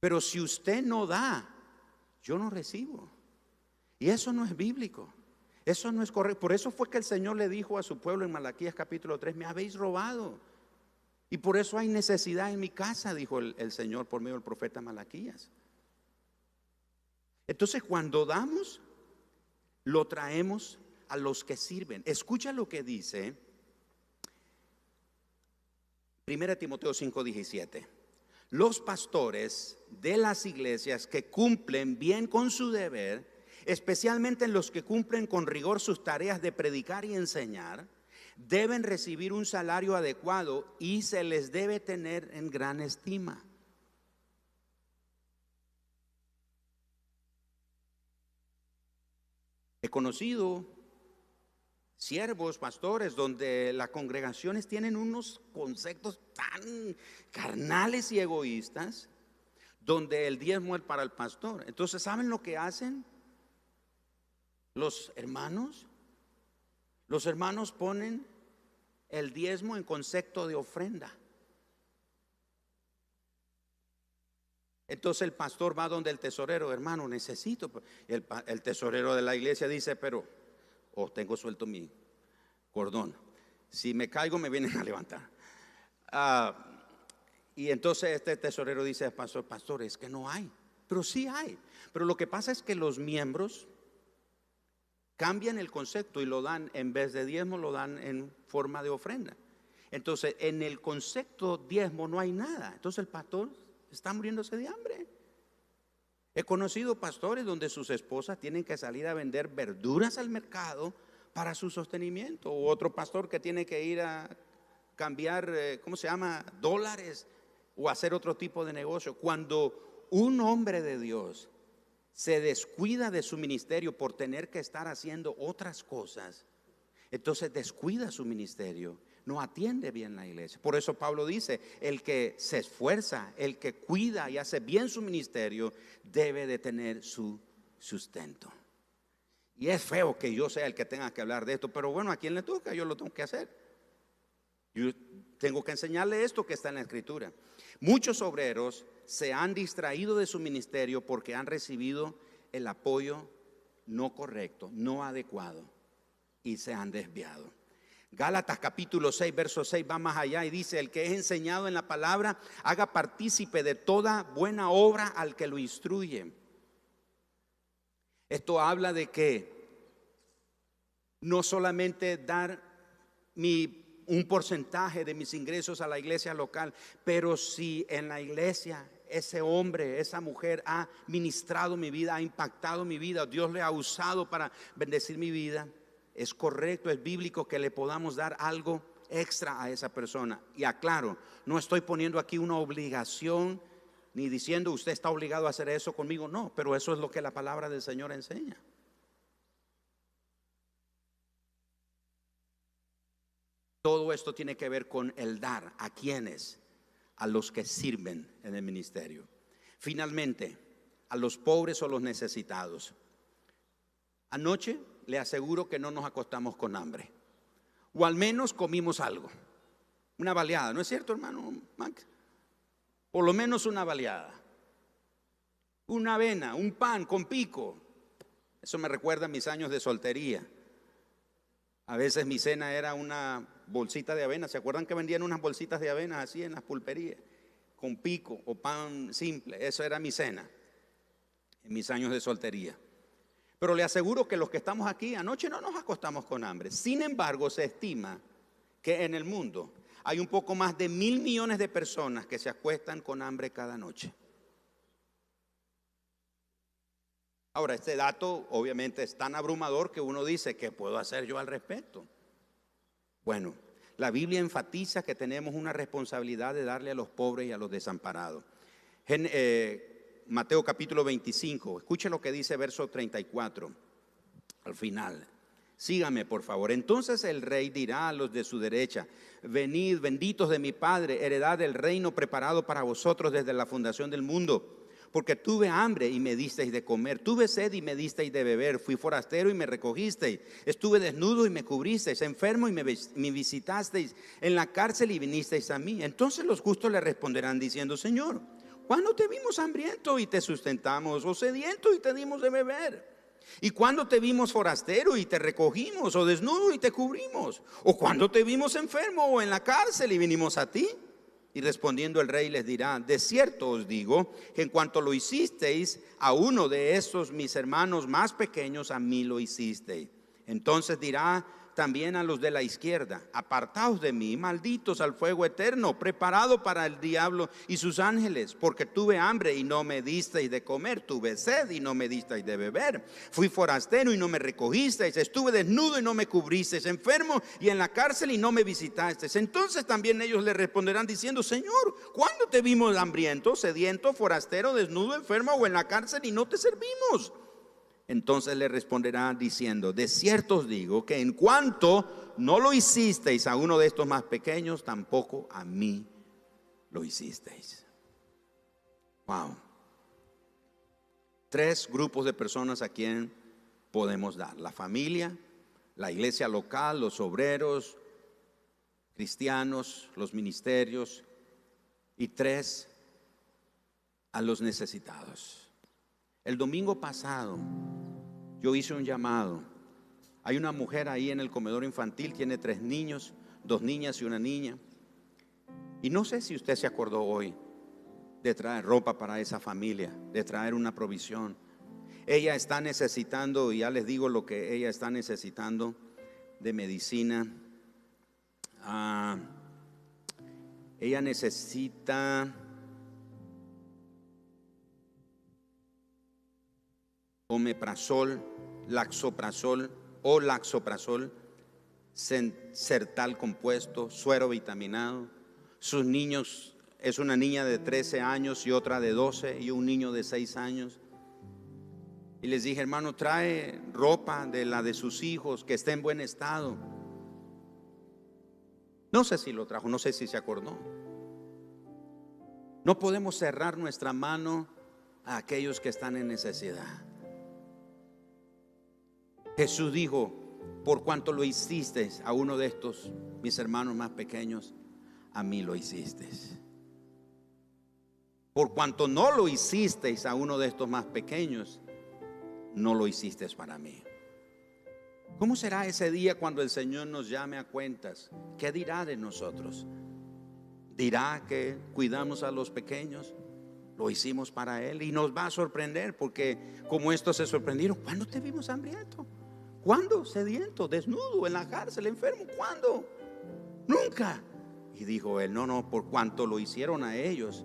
Pero si usted no da, yo no recibo. Y eso no es bíblico. Eso no es correcto. Por eso fue que el Señor le dijo a su pueblo en Malaquías capítulo 3, me habéis robado. Y por eso hay necesidad en mi casa, dijo el, Señor por medio del profeta Malaquías. Entonces cuando damos, lo traemos a los que sirven. Escucha lo que dice 1 Timoteo 5:17. Los pastores de las iglesias que cumplen bien con su deber, especialmente los que cumplen con rigor sus tareas de predicar y enseñar, deben recibir un salario adecuado y se les debe tener en gran estima. He conocido siervos, pastores, donde las congregaciones tienen unos conceptos tan carnales y egoístas, donde el diezmo es para el pastor. Entonces, ¿saben lo que hacen los hermanos? Los hermanos ponen el diezmo en concepto de ofrenda. Entonces el pastor va donde el tesorero, hermano, necesito. El, el tesorero de la iglesia dice, pero, oh, tengo suelto mi cordón. Si me caigo, me vienen a levantar. Ah, y entonces este tesorero dice, pastor, pastor, es que no hay. pero sí hay. Pero lo que pasa es que los miembros cambian el concepto y lo dan, en vez de diezmo, lo dan en forma de ofrenda. Entonces, en el concepto diezmo no hay nada. Entonces el pastor está muriéndose de hambre. He conocido pastores donde sus esposas tienen que salir a vender verduras al mercado para su sostenimiento. O otro pastor que tiene que ir a cambiar, eh, ¿cómo se llama? Dólares o hacer otro tipo de negocio. Cuando un hombre de Dios se descuida de su ministerio por tener que estar haciendo otras cosas, entonces descuida su ministerio, no atiende bien la iglesia. Por eso Pablo dice, el que se esfuerza, el que cuida y hace bien su ministerio, debe de tener su sustento. Y es feo que yo sea el que tenga que hablar de esto, pero bueno, a quien le toca, yo lo tengo que hacer. Yo tengo que enseñarle esto que está en la escritura. Muchos obreros se han distraído de su ministerio porque han recibido el apoyo no correcto, no adecuado y se han desviado. Gálatas capítulo 6, verso 6 va más allá y dice, el que es enseñado en la palabra, haga partícipe de toda buena obra al que lo instruye. Esto habla de que no solamente dar mi, un porcentaje de mis ingresos a la iglesia local, pero si en la iglesia ese hombre, esa mujer ha ministrado mi vida, ha impactado mi vida, Dios le ha usado para bendecir mi vida, es correcto, es bíblico que le podamos dar algo extra a esa persona. Y aclaro, no estoy poniendo aquí una obligación ni diciendo usted está obligado a hacer eso conmigo, no, pero eso es lo que la palabra del Señor enseña. Todo esto tiene que ver con el dar a quienes, a los que sirven en el ministerio. Finalmente, a los pobres o los necesitados. Anoche le aseguro que no nos acostamos con hambre, o al menos comimos algo, una baleada, ¿no es cierto, hermano Max? Por lo menos una baleada. Una avena, un pan con pico. Eso me recuerda a mis años de soltería. A veces mi cena era una bolsita de avena. ¿Se acuerdan que vendían unas bolsitas de avena así en las pulperías? Con pico o pan simple. Eso era mi cena en mis años de soltería. Pero le aseguro que los que estamos aquí anoche no nos acostamos con hambre. Sin embargo, se estima que en el mundo hay un poco más de mil millones de personas que se acuestan con hambre cada noche. Ahora, este dato obviamente es tan abrumador que uno dice, ¿qué puedo hacer yo al respecto? Bueno, la Biblia enfatiza que tenemos una responsabilidad de darle a los pobres y a los desamparados. Eh, Mateo capítulo 25, escuche lo que dice verso 34 al final. Sígame, por favor. Entonces el rey dirá a los de su derecha, venid, benditos de mi Padre, heredad del reino preparado para vosotros desde la fundación del mundo. Porque tuve hambre y me disteis de comer, tuve sed y me disteis de beber, fui forastero y me recogisteis, estuve desnudo y me cubristeis, enfermo y me, visitasteis, en la cárcel y vinisteis a mí. Entonces los justos le responderán diciendo, Señor, ¿cuándo te vimos hambriento y te sustentamos, o sediento y te dimos de beber? ¿Y cuando te vimos forastero y te recogimos, o desnudo y te cubrimos? ¿O cuando te vimos enfermo o en la cárcel y vinimos a ti? Y respondiendo el rey les dirá, de cierto os digo, que en cuanto lo hicisteis a uno de esos mis hermanos más pequeños, a mí lo hicisteis. Entonces dirá también a los de la izquierda, apartaos de mí, malditos al fuego eterno, preparado para el diablo y sus ángeles, porque tuve hambre y no me disteis de comer, tuve sed y no me disteis de beber, fui forastero y no me recogisteis, estuve desnudo y no me cubristeis, enfermo y en la cárcel y no me visitasteis. Entonces también ellos le responderán diciendo, Señor, ¿cuándo te vimos hambriento, sediento, forastero, desnudo, enfermo o en la cárcel y no te servimos? Entonces le responderá diciendo, de cierto os digo que en cuanto no lo hicisteis a uno de estos más pequeños, tampoco a mí lo hicisteis. Wow. Tres grupos de personas a quien podemos dar. La familia, la iglesia local, los obreros, cristianos, los ministerios. Y tres, a los necesitados. El domingo pasado yo hice un llamado. Hay una mujer ahí en el comedor infantil, tiene tres niños, dos niñas y una niña. Y no sé si usted se acordó hoy, de traer ropa para esa familia, de traer una provisión. Ella está necesitando, y ya les digo lo que ella está necesitando, de medicina. Ah, ella necesita omeprazol, laxoprazol o laxoprazol, sertal compuesto, suero vitaminado. Sus niños, es una niña de 13 años y otra de 12 y un niño de 6 años. Y les dije, hermano, trae ropa de la de sus hijos que esté en buen estado. No sé si lo trajo, no sé si se acordó. No podemos cerrar nuestra mano a aquellos que están en necesidad. Jesús dijo, por cuanto lo hiciste a uno de estos, mis hermanos más pequeños, a mí lo hiciste. Por cuanto no lo hicisteis a uno de estos más pequeños, no lo hiciste para mí. ¿Cómo será ese día cuando el Señor nos llame a cuentas? ¿Qué dirá de nosotros? ¿Dirá que cuidamos a los pequeños? Lo hicimos para Él y nos va a sorprender porque como estos se sorprendieron, ¿cuándo te vimos hambriento? ¿Cuándo? Sediento, desnudo, en la cárcel, enfermo. ¿Cuándo? Nunca. Y dijo él, no, no, por cuanto lo hicieron a ellos,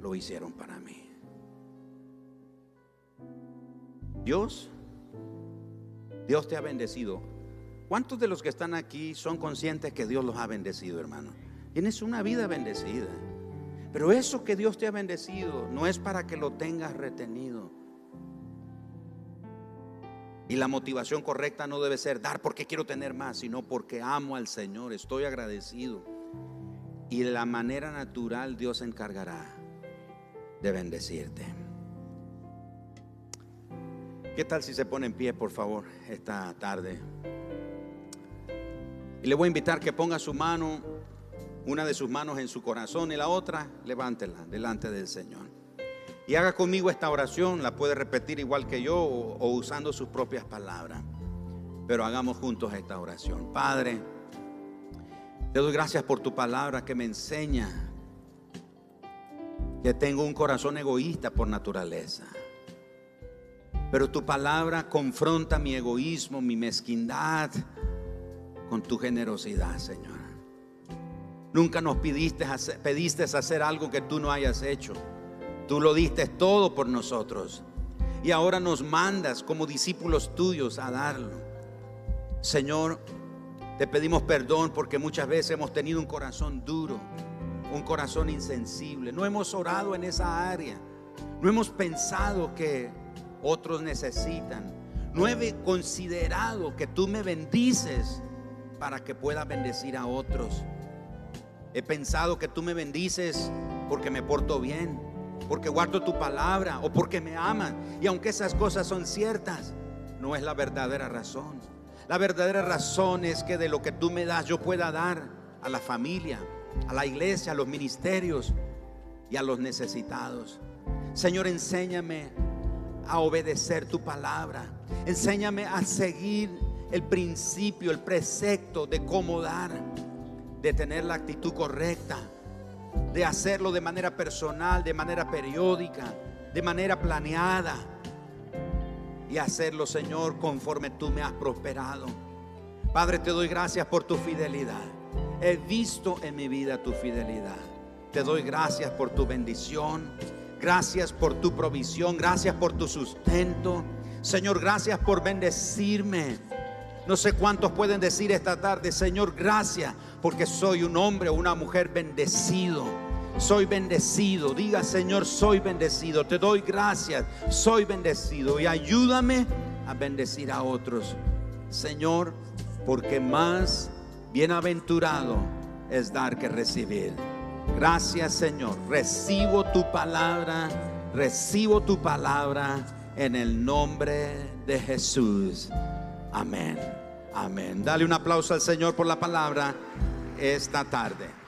lo hicieron para mí. Dios, Dios te ha bendecido. ¿Cuántos de los que están aquí son conscientes que Dios los ha bendecido, hermano? Tienes una vida bendecida. Pero eso que Dios te ha bendecido no es para que lo tengas retenido. Y la motivación correcta no debe ser dar porque quiero tener más, sino porque amo al Señor, estoy agradecido. Y de la manera natural Dios se encargará de bendecirte. ¿Qué tal si se pone en pie, por favor, esta tarde? Y le voy a invitar que ponga su mano, una de sus manos en su corazón y la otra, levántela delante del Señor. Y haga conmigo esta oración, la puede repetir igual que yo o, usando sus propias palabras. Pero hagamos juntos esta oración. Padre, te doy gracias por tu palabra que me enseña que tengo un corazón egoísta por naturaleza. Pero tu palabra confronta mi egoísmo, mi mezquindad con tu generosidad, Señor. Nunca nos pediste hacer, pediste hacer algo que tú no hayas hecho. Tú lo diste todo por nosotros. Y ahora nos mandas como discípulos tuyos a darlo. Señor, te pedimos perdón porque muchas veces hemos tenido un corazón duro, un corazón insensible. No hemos orado en esa área. No hemos pensado que otros necesitan. No he considerado que tú me bendices para que pueda bendecir a otros. He pensado que tú me bendices porque me porto bien, porque guardo tu palabra o porque me amas. Y aunque esas cosas son ciertas, no es la verdadera razón. La verdadera razón es que de lo que tú me das yo pueda dar a la familia, a la iglesia, a los ministerios y a los necesitados. Señor, enséñame a obedecer tu palabra. Enséñame a seguir el principio, el precepto de cómo dar, de tener la actitud correcta, de hacerlo de manera personal, de manera periódica, de manera planeada y hacerlo, Señor, conforme tú me has prosperado. Padre, te doy gracias por tu fidelidad. He visto en mi vida tu fidelidad. Te doy gracias por tu bendición. Gracias por tu provisión, gracias por tu sustento. Señor, gracias por bendecirme. No sé cuántos pueden decir esta tarde, Señor, gracias, porque soy un hombre o una mujer bendecido. Soy bendecido. Diga, Señor, soy bendecido. Te doy gracias. Soy bendecido. Y ayúdame a bendecir a otros. Señor, porque más bienaventurado es dar que recibir. Gracias Señor. Recibo tu palabra. Recibo tu palabra en el nombre de Jesús. Amén. Amén. Dale un aplauso al Señor por la palabra esta tarde.